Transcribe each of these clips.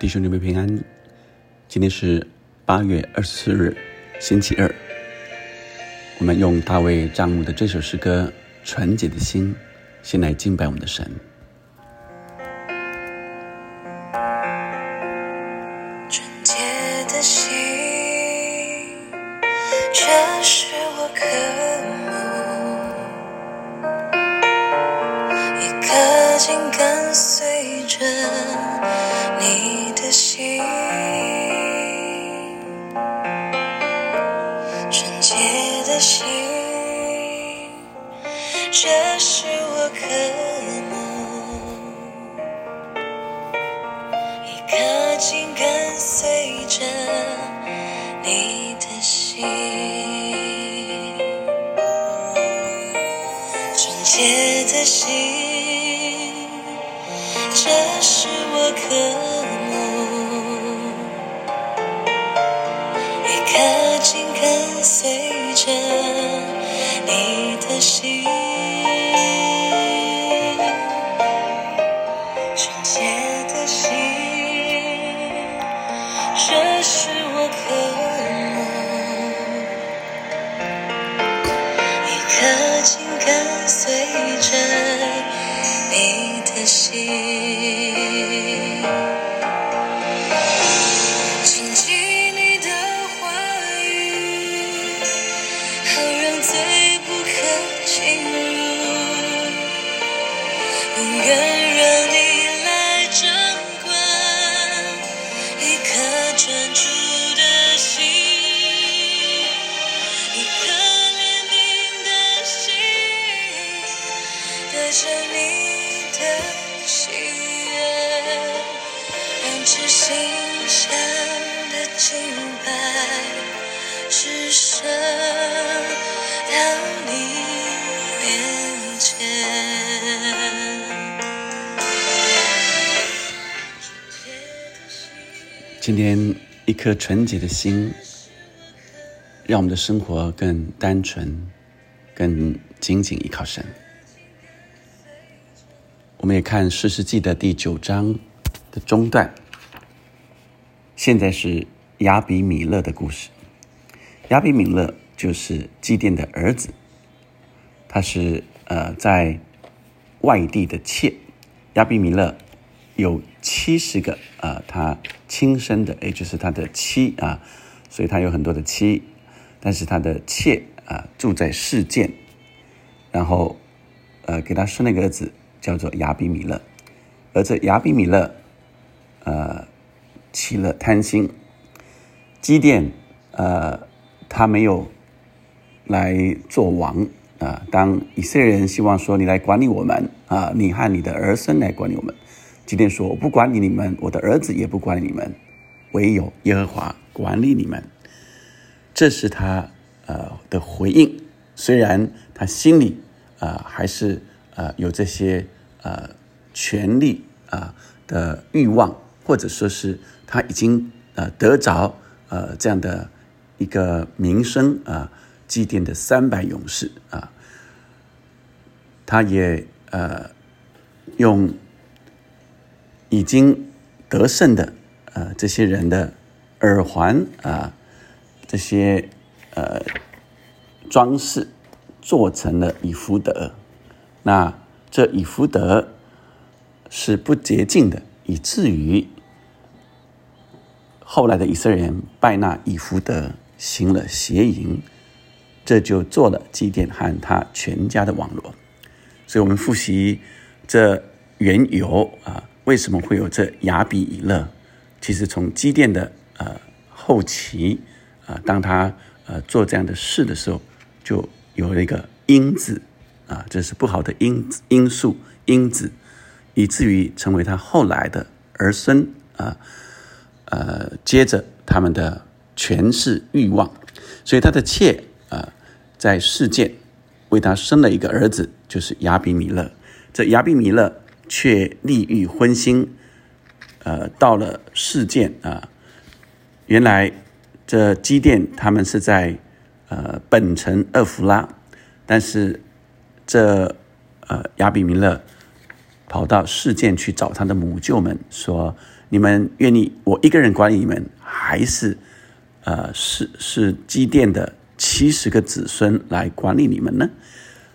弟兄姊妹平安。今天是八月二十四日，星期二。我们用大卫詹姆的这首诗歌《纯洁的心》，先来敬拜我们的神。只剩到你面前。今天一颗纯洁的心，让我们的生活更单纯，更紧紧依靠神。我们也看《诗世记》的第九章的中段，现在是亚比米勒的故事。亚比米勒就是基甸的儿子，他是呃在外地的妾。亚比米勒有七十个啊，他亲生的，也就是他的妻啊，所以他有很多的妻，但是他的妾啊住在世件，然后呃给他生了一个儿子，叫做亚比米勒，而这亚比米勒呃起了贪心，基甸呃他没有来做王啊，当以色列人希望说你来管理我们啊，你和你的儿孙来管理我们。今天说：“我不管理你们，我的儿子也不管理你们，唯有耶和华管理你们。”这是他呃的回应。虽然他心里啊、还是呃有这些呃权力啊、的欲望，或者说是他已经呃得着呃这样的一个名声啊，祭奠的三百勇士啊，他也呃用。已经得胜的呃这些人的耳环啊，这些呃装饰做成了以福德，那这以福德是不洁净的，以至于后来的以色列人拜那以福德行了邪淫，这就做了祭奠和他全家的网络。所以我们复习这缘由啊。为什么会有这亚比以勒？其实从基甸的呃后期啊、当他呃做这样的事的时候，就有了一个因子啊，这是不好的因因素因子，以至于成为他后来的儿孙啊呃，接着他们的全是欲望，所以他的妾啊、在世界为他生了一个儿子，就是亚比米勒。这亚比米勒。却利欲荤腥，呃，到了世件啊，原来这基甸他们是在呃本城厄弗拉，但是这呃亚比米勒跑到世件去找他的母舅们，说：“你们愿意我一个人管理你们，还是呃是是基甸的七十个子孙来管理你们呢？”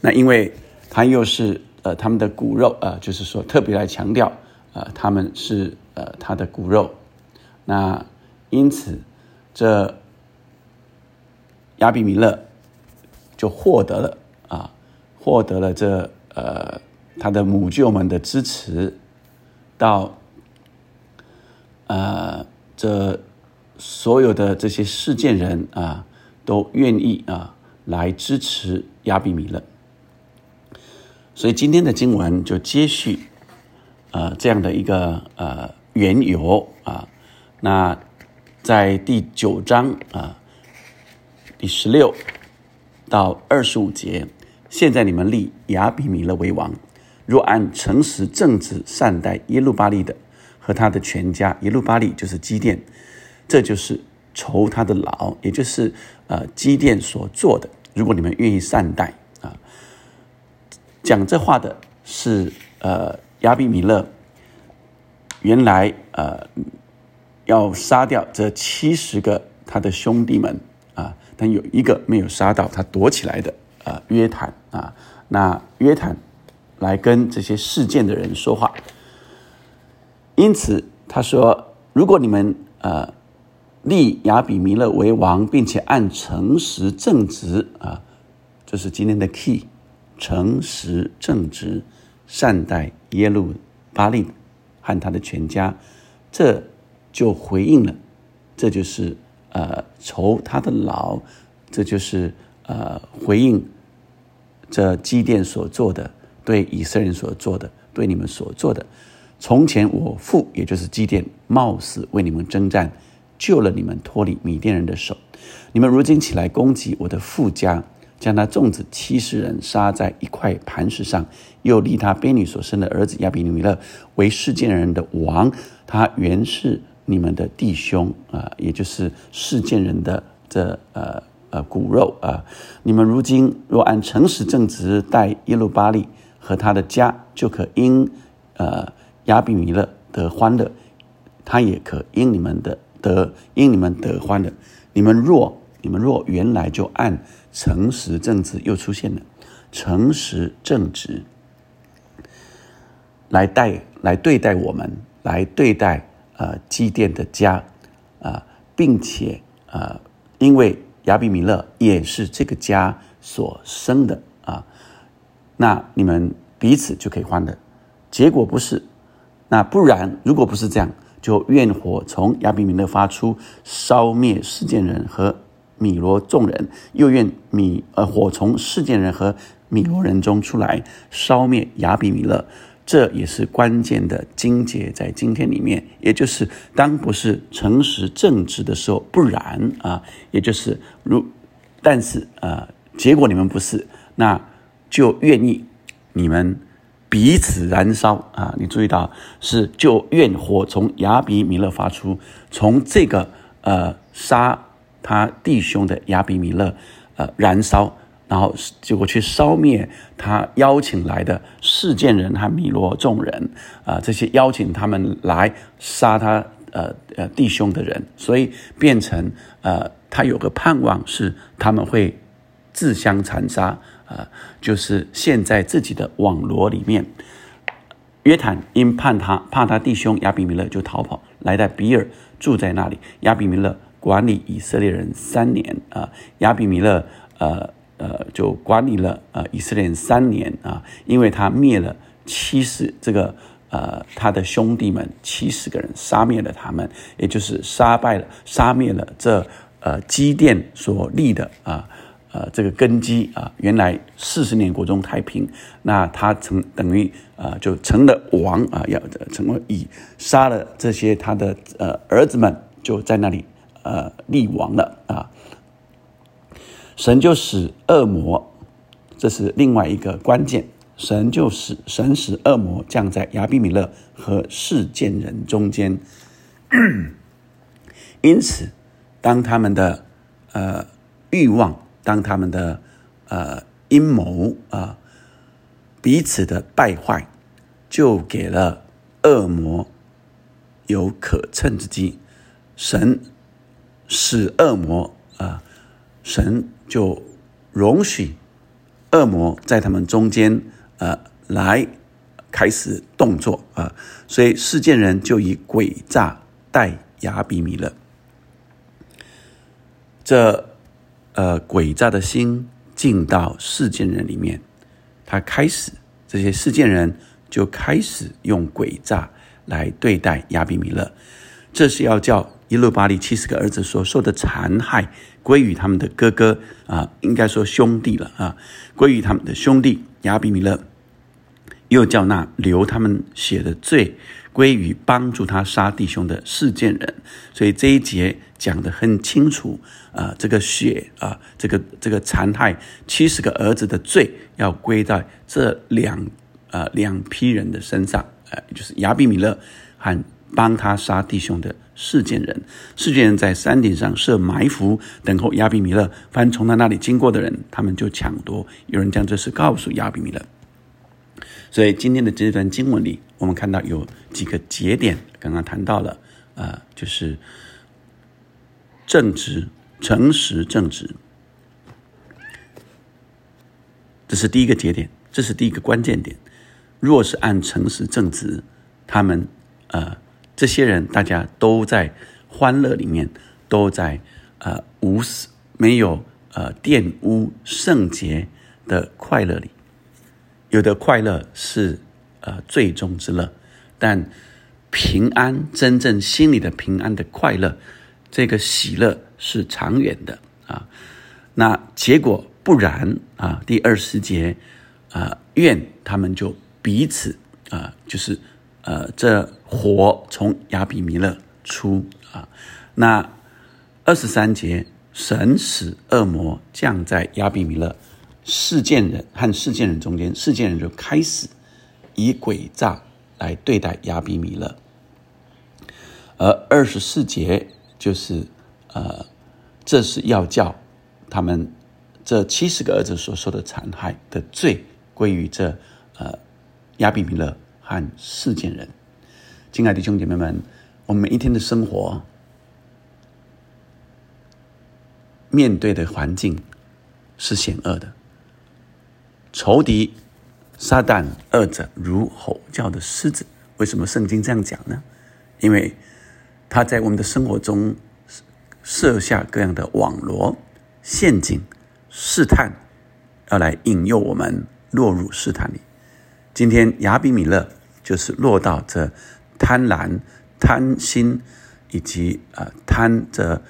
那因为他又是呃他们的骨肉呃，就是说特别来强调啊，他们是呃他的骨肉。那因此这亚比米勒就获得了啊，获得了这呃他的母舅们的支持，到呃这所有的这些事件人啊都愿意啊来支持亚比米勒。所以今天的经文就接续，呃，这样的一个呃缘由啊。那在第九章啊，第十六到二十五节，现在你们立亚比米勒为王，若按诚实正直善待耶路巴利的和他的全家，耶路巴利就是基甸，这就是酬他的劳，也就是呃基甸所做的。如果你们愿意善待啊。讲这话的是呃亚比米勒，原来呃要杀掉这七十个他的兄弟们啊，但有一个没有杀到，他躲起来的啊约坦啊，那约坦来跟这些事件的人说话，因此他说，如果你们呃立亚比弥勒为王，并且按诚实正直啊，这是今天的 key。诚实正直，善待耶路巴利和他的全家，这就回应了，这就是呃酬他的劳，这就是呃回应这基甸所做的，对以色列人所做的，对你们所做的。从前我父也就是基甸，冒死为你们征战，救了你们脱离米甸人的手，你们如今起来攻击我的父家。将他众子七十人杀在一块磐石上，又立他婢女所生的儿子亚比米勒为世界人的王。他原是你们的弟兄啊，也就是世界人的这呃呃骨肉啊。你们如今若按诚实正直待耶路巴利和他的家，就可因呃亚比米勒得欢乐，他也可因你们的得因你们得欢乐。你们若你们若原来就按诚实正直又出现了，诚实正直来待来对待我们，来对待呃祭奠的家啊，并且呃，因为亚比米勒也是这个家所生的啊，那你们彼此就可以欢乐。结果不是，那不然如果不是这样，就愿火从亚比米勒发出，烧灭世件人和。米罗众人又愿米呃火从事件人和米罗人中出来烧灭亚比米勒，这也是关键的经节在今天里面，也就是当不是诚实正直的时候，不然啊，也就是如但是啊，结果你们不是，那就愿意你们彼此燃烧啊！你注意到是就怨火从亚比米勒发出，从这个呃杀。他弟兄的亚比米勒，呃，燃烧，然后结果去烧灭他邀请来的事件人和米罗众人，啊，这些邀请他们来杀他，呃呃弟兄的人，所以变成呃，他有个盼望是他们会自相残杀，呃，就是陷在自己的网罗里面。约坦因怕他怕他弟兄亚比米勒，就逃跑来到比尔，住在那里。亚比米勒。管理以色列人三年啊，亚比米勒呃呃就管理了呃以色列人三年啊，因为他灭了七十这个呃他的兄弟们七十个人，杀灭了他们，也就是杀败了杀灭了这呃基甸所立的啊呃这个根基啊，原来四十年国中太平，那他成等于啊就成了王啊，要成为以杀了这些他的呃儿子们就在那里。呃，立王了啊！神就使恶魔，这是另外一个关键。神就使神使恶魔降在亚比米勒和世件人中间。因此，当他们的呃欲望，当他们的呃阴谋啊，彼此的败坏，就给了恶魔有可乘之机。神使恶魔啊，神就容许恶魔在他们中间呃来开始动作啊，所以世件人就以诡诈待亚比米勒。这呃诡诈的心进到世件人里面，他开始这些世件人就开始用诡诈来对待亚比米勒，这是要叫一路巴利七十个儿子所受的残害归于他们的哥哥啊，应该说兄弟了啊，归于他们的兄弟亚比米勒，又叫那流他们血的罪归于帮助他杀弟兄的事件人，所以这一节。讲得很清楚啊，这个血啊，这个这个残害七十个儿子的罪，要归在这两啊两批人的身上，呃，就是亚比米勒和帮他杀弟兄的事件人。事件人在山顶上设埋伏，等候亚比米勒。凡从他那里经过的人，他们就抢夺。有人将这事告诉亚比米勒。所以今天的这段经文里，我们看到有几个节点，刚刚谈到了啊，就是。正直、诚实、正直，这是第一个节点，这是第一个关键点。若是按诚实正直，他们呃，这些人大家都在欢乐里面，都在呃无私、没有呃玷污圣洁的快乐里。有的快乐是呃最终之乐，但平安真正心里的平安的快乐。这个喜乐是长远的啊，那结果不然啊。第二十节啊，愿他们就彼此啊，就是呃，这火从亚比弥勒出啊。那二十三节，神使恶魔降在亚比弥勒事件人和事件人中间，事件人就开始以诡诈来对待亚比弥勒，而二十四节。就是，呃，这是要叫他们这七十个儿子所受的残害的罪归于这呃亚比米勒和世间人。亲爱的兄弟姐妹们，我们每一天的生活面对的环境是险恶的，仇敌撒旦二者如吼叫的狮子。为什么圣经这样讲呢？因为。他在我们的生活中设下各样的网罗、陷阱、试探，要来引诱我们落入试探里。今天亚比米勒就是落到这贪婪、贪心以及啊贪着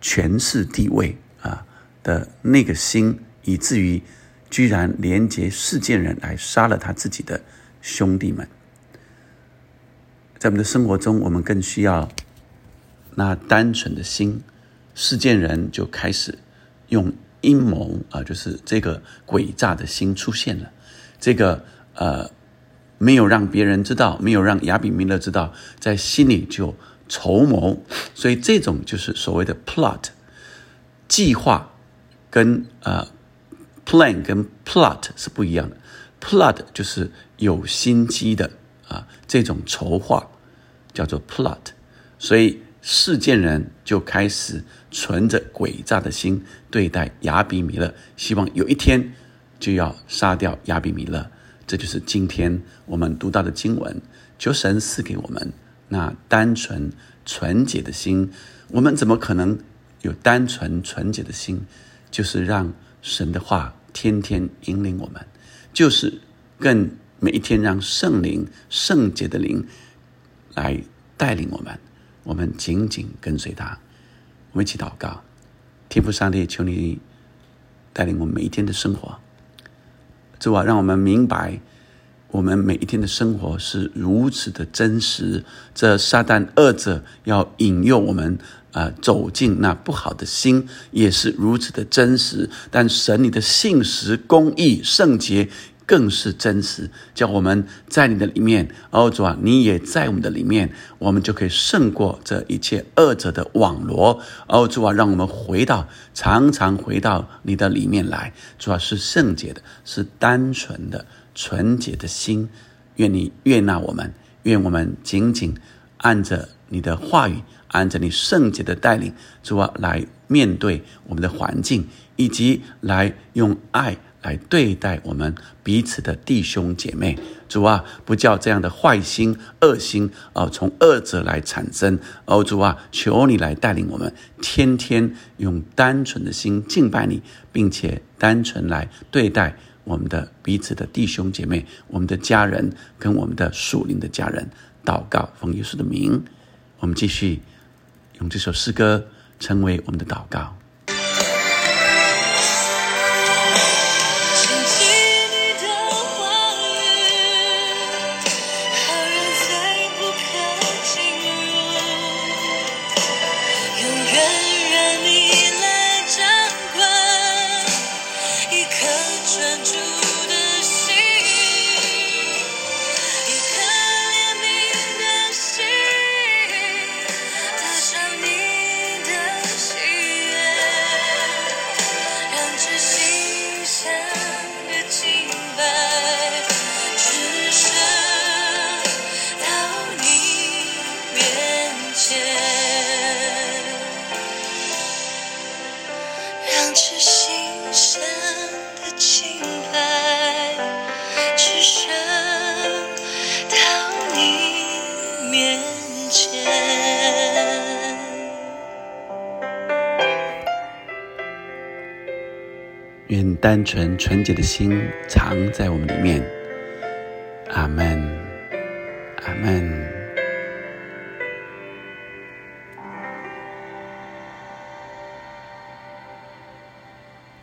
权势地位啊的那个心，以至于居然连接世件人来杀了他自己的兄弟们。在我们的生活中，我们更需要。那单纯的心，事件人就开始用阴谋啊，就是这个诡诈的心出现了。这个呃，没有让别人知道，没有让亚比米勒知道，在心里就筹谋。所以这种就是所谓的 plot 计划，跟呃 plan 跟 plot 是不一样的。plot 就是有心机的啊，这种筹划叫做 plot，所以。事件人就开始存着诡诈的心对待亚比米勒，希望有一天就要杀掉亚比米勒。这就是今天我们读到的经文。求神赐给我们那单纯纯洁的心。我们怎么可能有单纯纯洁的心？就是让神的话天天引领我们，就是更每一天让圣灵圣洁的灵来带领我们。我们紧紧跟随他，我们一起祷告，天父上帝，求你带领我们每一天的生活，主啊，让我们明白，我们每一天的生活是如此的真实。这撒旦恶者要引诱我们啊，走进那不好的心，也是如此的真实。但神你的信实、公义、圣洁。更是真实，叫我们在你的里面，哦主啊，你也在我们的里面，我们就可以胜过这一切恶者的网罗。哦主啊，让我们回到常常回到你的里面来，主要是圣洁的，是单纯的、纯洁的心，愿你悦纳我们，愿我们紧紧按着你的话语，按着你圣洁的带领，主啊，来面对我们的环境，以及来用爱来对待我们彼此的弟兄姐妹。主啊，不叫这样的坏心、恶心啊，从恶者来产生。哦，主啊，求你来带领我们，天天用单纯的心敬拜你，并且单纯来对待。我们的彼此的弟兄姐妹，我们的家人跟我们的属灵的家人，祷告奉耶稣的名，我们继续用这首诗歌成为我们的祷告。是心上的清白，只剩到你面前。愿单纯纯洁的心藏在我们里面。阿门。